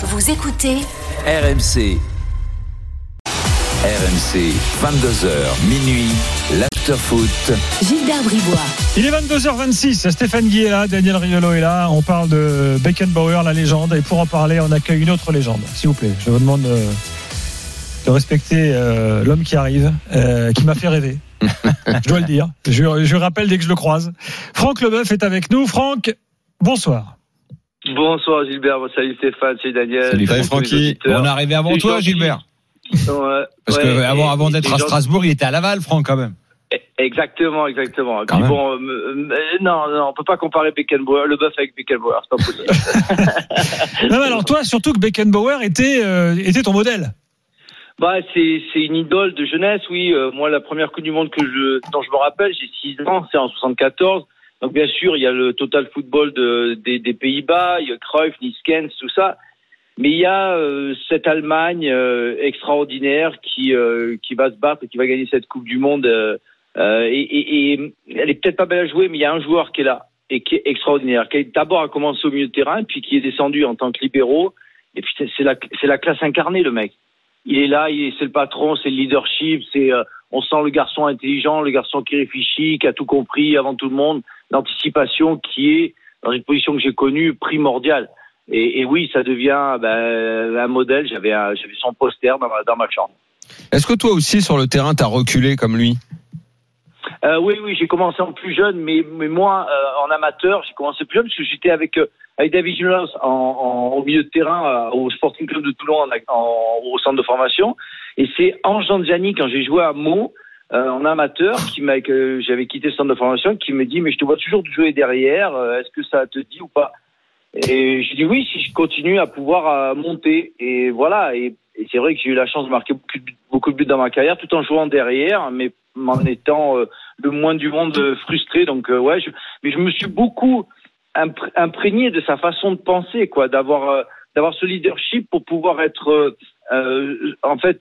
Vous écoutez RMC. RMC, 22h, minuit, l'afterfoot. Gilbert Bribois. Il est 22h26, Stéphane Guy est là, Daniel Riolo est là, on parle de Beckenbauer, la légende, et pour en parler, on accueille une autre légende. S'il vous plaît, je vous demande de, de respecter euh, l'homme qui arrive, euh, qui m'a fait rêver. je dois le dire, je, je rappelle dès que je le croise. Franck Leboeuf est avec nous. Franck, bonsoir. Bonsoir Gilbert, salut Stéphane, salut Daniel. Salut, Salut Francky. On est arrivé avant toi. Gilbert. Ouais, Parce ouais, que avant, d'être à. Strasbourg, il était à Laval, Franck, quand même. Exactement, exactement. Et Quand puis même. bon, euh, euh, non, non, on peut pas comparer Beckenbauer, le bœuf avec Beckenbauer, c'est pas possible. Non, mais alors toi, surtout que Beckenbauer était, euh, était ton modèle. bah, c'est, c'est une idole de jeunesse, oui. Euh, moi, la première Coupe du Monde que je, dont je me rappelle, j'ai 6 ans, c'est en 74. Donc bien sûr, il y a le total football de, des, des Pays-Bas, il y a Cruyff, Niskens, tout ça. Mais il y a euh, cette Allemagne euh, extraordinaire qui euh, qui va se battre et qui va gagner cette Coupe du Monde. euh, euh, et, et, et elle est peut-être pas belle à jouer, mais il y a un joueur qui est là et qui est extraordinaire, qui d'abord a commencé au milieu de terrain, puis qui est descendu en tant que libéraux. Et puis c'est la la classe incarnée le mec. Il est là, c'est le patron, c'est le leadership, c'est euh, on sent le garçon intelligent, le garçon qui réfléchit, qui a tout compris avant tout le monde, l'anticipation qui est dans une position que j'ai connue primordiale. Et, et oui, ça devient ben, un modèle. J'avais son poster dans ma, dans ma chambre. Est-ce que toi aussi, sur le terrain, t'as reculé comme lui? Euh, oui, oui, j'ai commencé en plus jeune, mais, mais moi, euh, en amateur, j'ai commencé plus jeune parce que j'étais avec, euh, avec David en, en, au milieu de terrain au Sporting Club de Toulon en, au centre de formation. Et c'est Ange Zanziani, quand j'ai joué à Meaux, euh, en amateur, qui m'a, que j'avais quitté le centre de formation, qui me dit, mais je te vois toujours jouer derrière, euh, est-ce que ça te dit ou pas? Et j'ai dit oui, si je continue à pouvoir monter. Et voilà, et, c'est vrai que j'ai eu la chance de marquer beaucoup de, beaucoup de buts dans ma carrière, tout en jouant derrière, mais en étant euh, le moins du monde frustré. Donc euh, ouais, je, mais je me suis beaucoup impré- imprégné de sa façon de penser, quoi, d'avoir d'avoir ce leadership pour pouvoir être en fait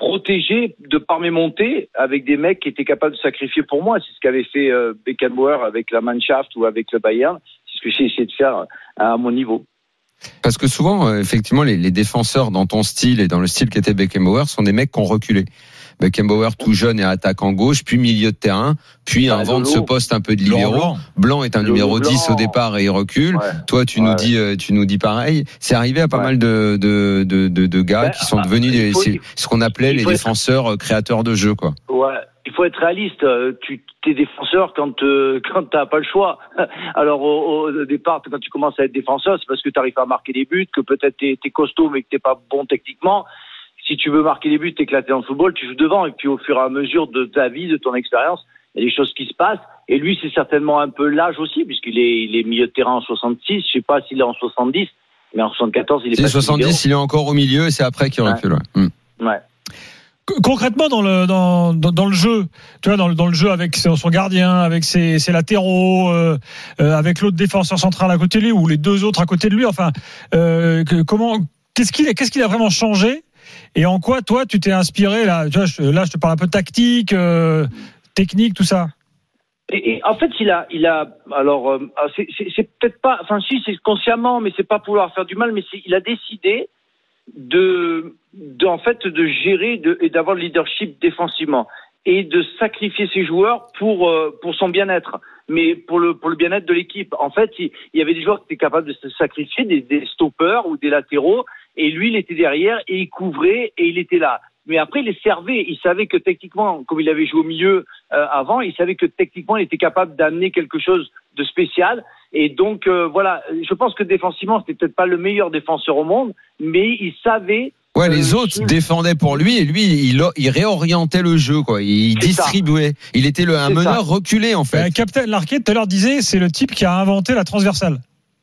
protégé de par mes montées avec des mecs qui étaient capables de sacrifier pour moi. C'est ce qu'avait fait euh, Beckenbauer avec la Mannschaft ou avec le Bayern. C'est ce que j'ai essayé de faire euh, à mon niveau. Parce que souvent, euh, effectivement, les, les défenseurs dans ton style et dans le style qu'était Beckenbauer sont des mecs qui ont reculé. Beckenbauer tout jeune et attaquant gauche, puis milieu de terrain, puis Ah, invente Lolo. ce poste un peu de libéraux. Blanc est un Lolo numéro Blanc. 10 au départ et il recule. Ouais. Toi, tu nous Ouais. dis, euh, tu nous dis pareil. C'est arrivé à pas Ouais. mal de de de, de, de gars Ben, qui sont ah, devenus des, ce qu'on appelait les être- défenseurs euh, créateurs de jeu, quoi. Ouais, il faut être réaliste. Euh, Tu es défenseur quand euh, quand t'as pas le choix. Alors au, au départ, quand tu commences à être défenseur, c'est parce que tu arrives à marquer des buts, que peut-être t'es es costaud mais que t'es pas bon techniquement. Si tu veux marquer des buts, t'éclater en football, tu joues devant. Et puis au fur et à mesure de ta vie, de ton expérience, il y a des choses qui se passent. Et lui, c'est certainement un peu l'âge aussi, puisqu'il est, il est milieu de terrain en 66. Je sais pas s'il est en 70, mais en 74, il est C'est pas 70, il est encore au milieu et c'est après qu'il Ouais. recule. ouais. Hmm. Ouais. Concrètement dans le dans, dans, dans le jeu, tu vois dans le, dans le jeu avec son, son gardien, avec ses, ses latéraux, euh, euh, avec l'autre défenseur central à côté de lui ou les deux autres à côté de lui. Enfin, euh, que- comment qu'est-ce qu'il qu'est-ce qu'il a vraiment changé et en quoi toi tu t'es inspiré là? Je, là je te parle un peu tactique, euh, technique, tout ça. Et, en fait, il a, il a, alors, euh, ah, c'est- peut-être pas, enfin, si, c'est consciemment, mais c'est pas pour faire du mal, mais il a décidé de, en fait, de gérer et d'avoir le leadership défensivement et de sacrifier ses joueurs pour, euh, pour son bien-être, mais pour le, pour le bien-être de l'équipe. En fait, il, il y avait des joueurs qui étaient capables de se sacrifier, des, des stoppers ou des latéraux, et lui, il était derrière et il couvrait et il était là. Mais après, il les servait. Il savait que techniquement, comme il avait joué au milieu euh, avant, il savait que techniquement, il était capable d'amener quelque chose de spécial. Et donc, euh, voilà, je pense que défensivement, c'était peut-être pas le meilleur défenseur au monde, mais il savait. Ouais, Euh, les autres je- défendaient pour lui et lui, il, il réorientait le jeu, quoi. Il ça. distribuait. Il était le, un meneur ça. reculé, en Euh, fait. Captain Larquet tout à l'heure disait c'est le type qui a inventé la transversale.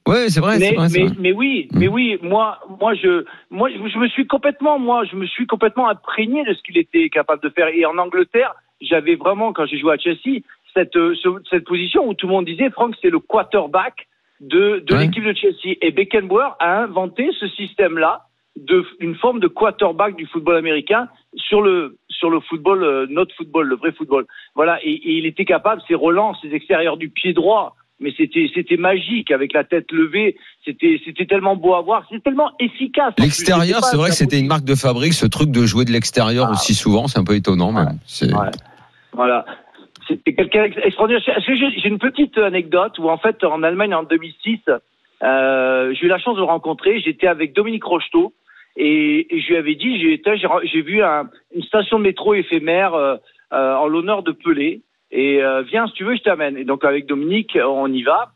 Ouais, c'est vrai, c'est mais, vrai, mais, vrai. mais oui, Mm. mais oui, moi, moi, je, moi, je me suis complètement, moi, je me suis complètement imprégné de ce qu'il était capable de faire. Et en Angleterre, j'avais vraiment, quand j'ai joué à Chelsea, cette, euh, ce- cette position où tout le monde disait, Franck, c'est le quarterback de, de Ouais. l'équipe de Chelsea. Et Beckenbauer a inventé ce système-là de une forme de quarterback du football américain sur le sur le football, euh, notre football, le vrai football. Voilà, et, et il était capable, ses relances, ses extérieurs du pied droit, mais c'était c'était magique avec la tête levée. C'était c'était tellement beau à voir. C'était tellement efficace. L'extérieur, c'est vrai que c'était une marque de fabrique, ce truc de jouer de l'extérieur Ah. aussi souvent, c'est un peu étonnant même. C'est- Ouais. Voilà. C'était quelqu'un extraordinaire. J'ai une petite anecdote où en fait en Allemagne en 2006, euh, j'ai eu la chance de le rencontrer. J'étais avec Dominique Rocheteau et, et je lui avais dit j'ai vu un- une station de métro éphémère euh, euh, en l'honneur de Pelé et euh, viens si tu veux je t'amène. Et donc avec Dominique on y va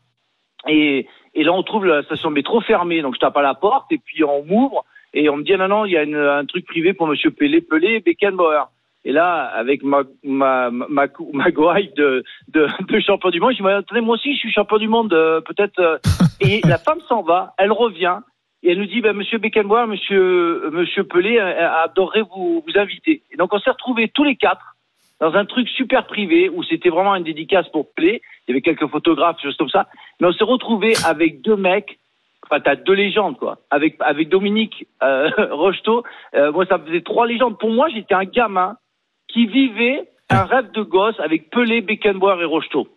et, et là on trouve la station métro fermée. Donc je tape à la porte et puis on m'ouvre et on me dit non non il y a une- un truc privé pour Monsieur Pelé Pelé Beckenbauer. Et là, avec ma ma ma, ma de, de de champion du monde, je dis mais attendez moi aussi je suis champion du monde euh, peut-être. euh. Et la femme s'en va, elle revient et elle nous dit ben Monsieur Beckenbauer, Monsieur Monsieur Pelé euh, adorerait vous vous inviter. Et donc on s'est retrouvés tous les quatre dans un truc super privé où c'était vraiment une dédicace pour Pelé. Il y avait quelques photographes, choses comme ça. Mais on s'est retrouvés avec deux mecs. Enfin, t'as deux légendes, quoi. Avec, avec Dominique euh, Rocheteau, euh, moi, ça me faisait trois légendes. Pour moi, j'étais un gamin qui vivait un rêve de gosse avec Pelé, Beckenbauer et Rocheteau.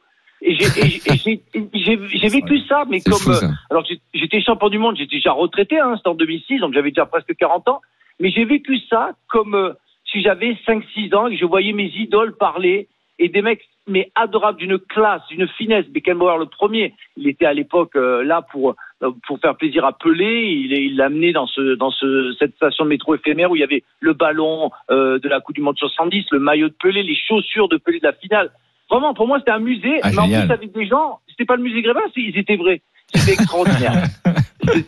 Et j'ai, vécu ça, mais comme, fou, ça. euh, alors j'étais champion du monde, j'étais déjà retraité, hein, c'était en 2006, donc j'avais déjà presque 40 ans, mais j'ai vécu ça comme euh, si j'avais 5-6 ans et que je voyais mes idoles parler et des mecs mais adorables d'une classe, d'une finesse. Beckenbauer le premier, il était à l'époque euh, là pour euh, pour faire plaisir à Pelé. Il l'a amené dans ce dans ce cette station de métro éphémère où il y avait le ballon euh, de la Coupe du Monde 70, le maillot de Pelé, les chaussures de Pelé de la finale. Vraiment, pour moi, c'était un musée, Ah, mais en plus avec des gens. C'était pas le musée Grévin, ils étaient vrais. C'était extraordinaire.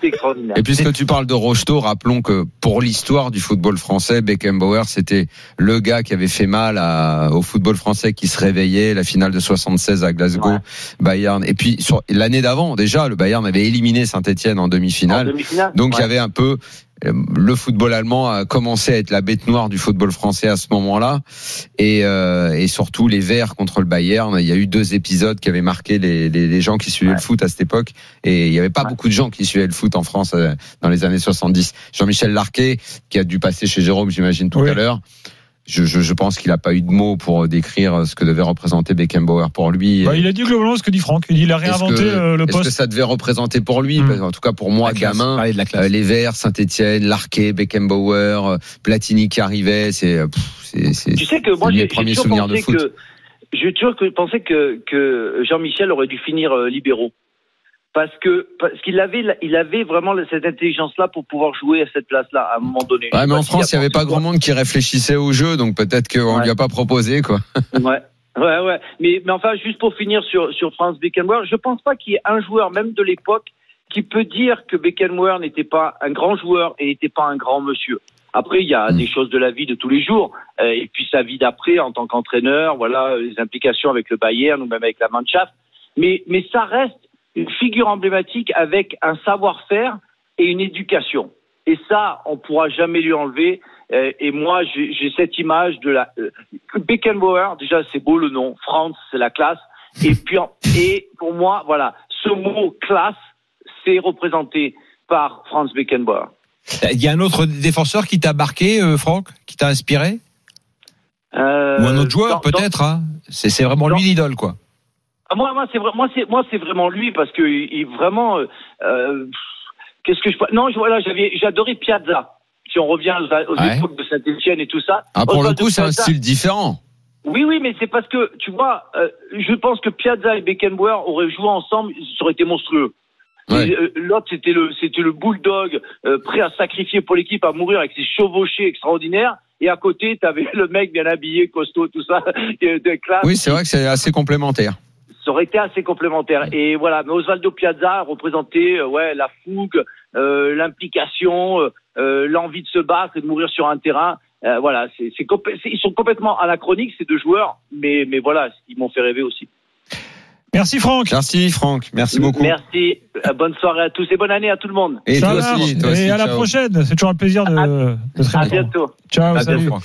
Extraordinaire. Et puisque tu parles de Rocheteau, rappelons que pour l'histoire du football français, Beckenbauer, c'était le gars qui avait fait mal à- au football français qui se réveillait, la finale de 76 à Glasgow, Ouais. Bayern. Et puis sur l'année d'avant, déjà, le Bayern avait éliminé Saint-Etienne en demi-finale. Donc il y avait un peu le football allemand a commencé à être la bête noire du football français à ce moment-là, et, euh, et surtout les Verts contre le Bayern. Il y a eu deux épisodes qui avaient marqué les, les, les gens qui suivaient le foot à cette époque, et il n'y avait pas Ouais. beaucoup de gens qui suivaient le foot en France euh, dans les années 70. Jean-Michel Larquet, qui a dû passer chez Jérôme, j'imagine tout Oui. à l'heure. Je, je, je pense qu'il n'a pas eu de mots pour décrire ce que devait représenter Beckenbauer pour lui. Bah, il a dit globalement ce que dit Franck. Il dit il a réinventé que- euh, le Est-ce que poste. ça devait représenter pour lui? Hmm. En tout cas pour moi, gamin, parler de la classe. euh, les Verts, Saint-Etienne, Larquet, Beckenbauer, euh, Platini qui arrivait, c'est euh, c'est c'est Tu sais que moi, j'ai j'ai premiers toujours souvenirs de pensé foot. que j'ai toujours pensé que, que Jean-Michel aurait dû finir euh, libéraux. Parce que parce qu'il avait il avait vraiment cette intelligence-là pour pouvoir jouer à cette place-là à un moment donné. Ouais, mais en France, il n'y avait pas grand monde qui réfléchissait au jeu, donc peut-être qu'on Ouais. lui a pas proposé quoi. Ouais. Ouais, ouais. Mais, mais enfin, juste pour finir sur, sur Franz Beckenbauer, je pense pas qu'il y ait un joueur, même de l'époque, qui peut dire que Beckenbauer n'était pas un grand joueur et n'était pas un grand monsieur. Après, il y a Mm. des choses de la vie de tous les jours, euh, et puis sa vie d'après en tant qu'entraîneur, voilà, les implications avec le Bayern ou même avec la Mannschaft. Mais, mais ça reste une figure emblématique avec un savoir-faire et une éducation. Et ça, on pourra jamais lui enlever. Euh, et moi, j'ai cette image de la euh, Beckenbauer. Déjà, c'est beau le nom. Franz, c'est la classe. Et puis, et pour moi, voilà, ce mot classe, c'est représenté par Franz Beckenbauer. Il y a un autre défenseur qui t'a marqué, euh, Franck, qui t'a inspiré? Euh, Ou un autre joueur, peut-être hein C'est c'est vraiment lui l'idole, quoi. Ah, Moi, moi, c'est moi, c'est moi, c'est vraiment lui parce que il, vraiment. euh, euh, Qu'est-ce que je Non, je, voilà, j'avais, j'adorais Piazza. Si on revient aux, aux Ouais. époques de Saint-Etienne et tout ça. Ah, pour le coup, c'est un style différent. Oui, oui, mais c'est parce que, tu vois, euh, je pense que Piazza et Beckenbauer auraient joué ensemble, ça aurait été monstrueux. Ouais. Euh, L'autre, c'était le, c'était le bulldog euh, prêt à sacrifier pour l'équipe, à mourir avec ses chevauchés extraordinaires. Et à côté, t'avais le mec bien habillé, costaud, tout ça, de classe. Oui, c'est vrai que c'est assez complémentaire. Ça aurait été assez complémentaire. Et voilà, mais Osvaldo Piazza représentait euh, ouais la fougue, euh, l'implication, euh, euh, l'envie de se battre et de mourir sur un terrain. Euh, voilà, c'est, c'est- ils sont complètement anachroniques ces deux joueurs, mais mais voilà, ils m'ont fait rêver aussi. Merci Franck. Merci Franck, merci beaucoup. Merci, Euh, bonne soirée à tous et bonne année à tout le monde. Et toi aussi, toi Et à la prochaine. C'est toujours un plaisir de, de te À répondre. bientôt. Ciao, À salut. bientôt.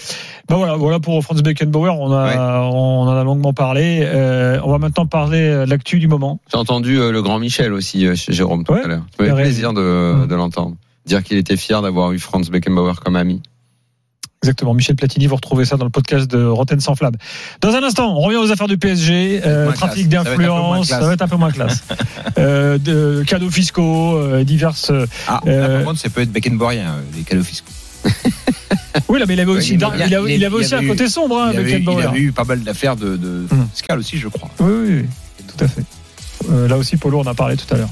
Ben voilà, voilà pour Franz Beckenbauer. On a, on en a longuement parlé. Euh, on va maintenant parler de l'actu du moment. J'ai entendu euh, le grand Michel aussi euh, chez Jérôme tout Ouais, à l'heure. Ça fait plaisir de, de l'entendre. Dire qu'il était fier d'avoir eu Franz Beckenbauer comme ami. Exactement. Michel Platini, vous retrouvez ça dans le podcast de Rotten sans flamme. Dans un instant, on revient aux affaires du PSG. Euh, trafic d'influence, ça va être un peu moins classe. euh, de cadeaux fiscaux, euh, diverses. Ah, Euh, là, par contre, ça peut être Beckenbauerien, euh, les cadeaux fiscaux. Oui, là, mais il avait aussi, il- avait, il- il avait il aussi avait un côté sombre hein, il, avait, il Beckenbauer. avait eu pas mal d'affaires de, de Hum. fiscales aussi, je crois. Oui, oui, oui, tout à fait. Là aussi, Polo, on en a parlé tout à l'heure.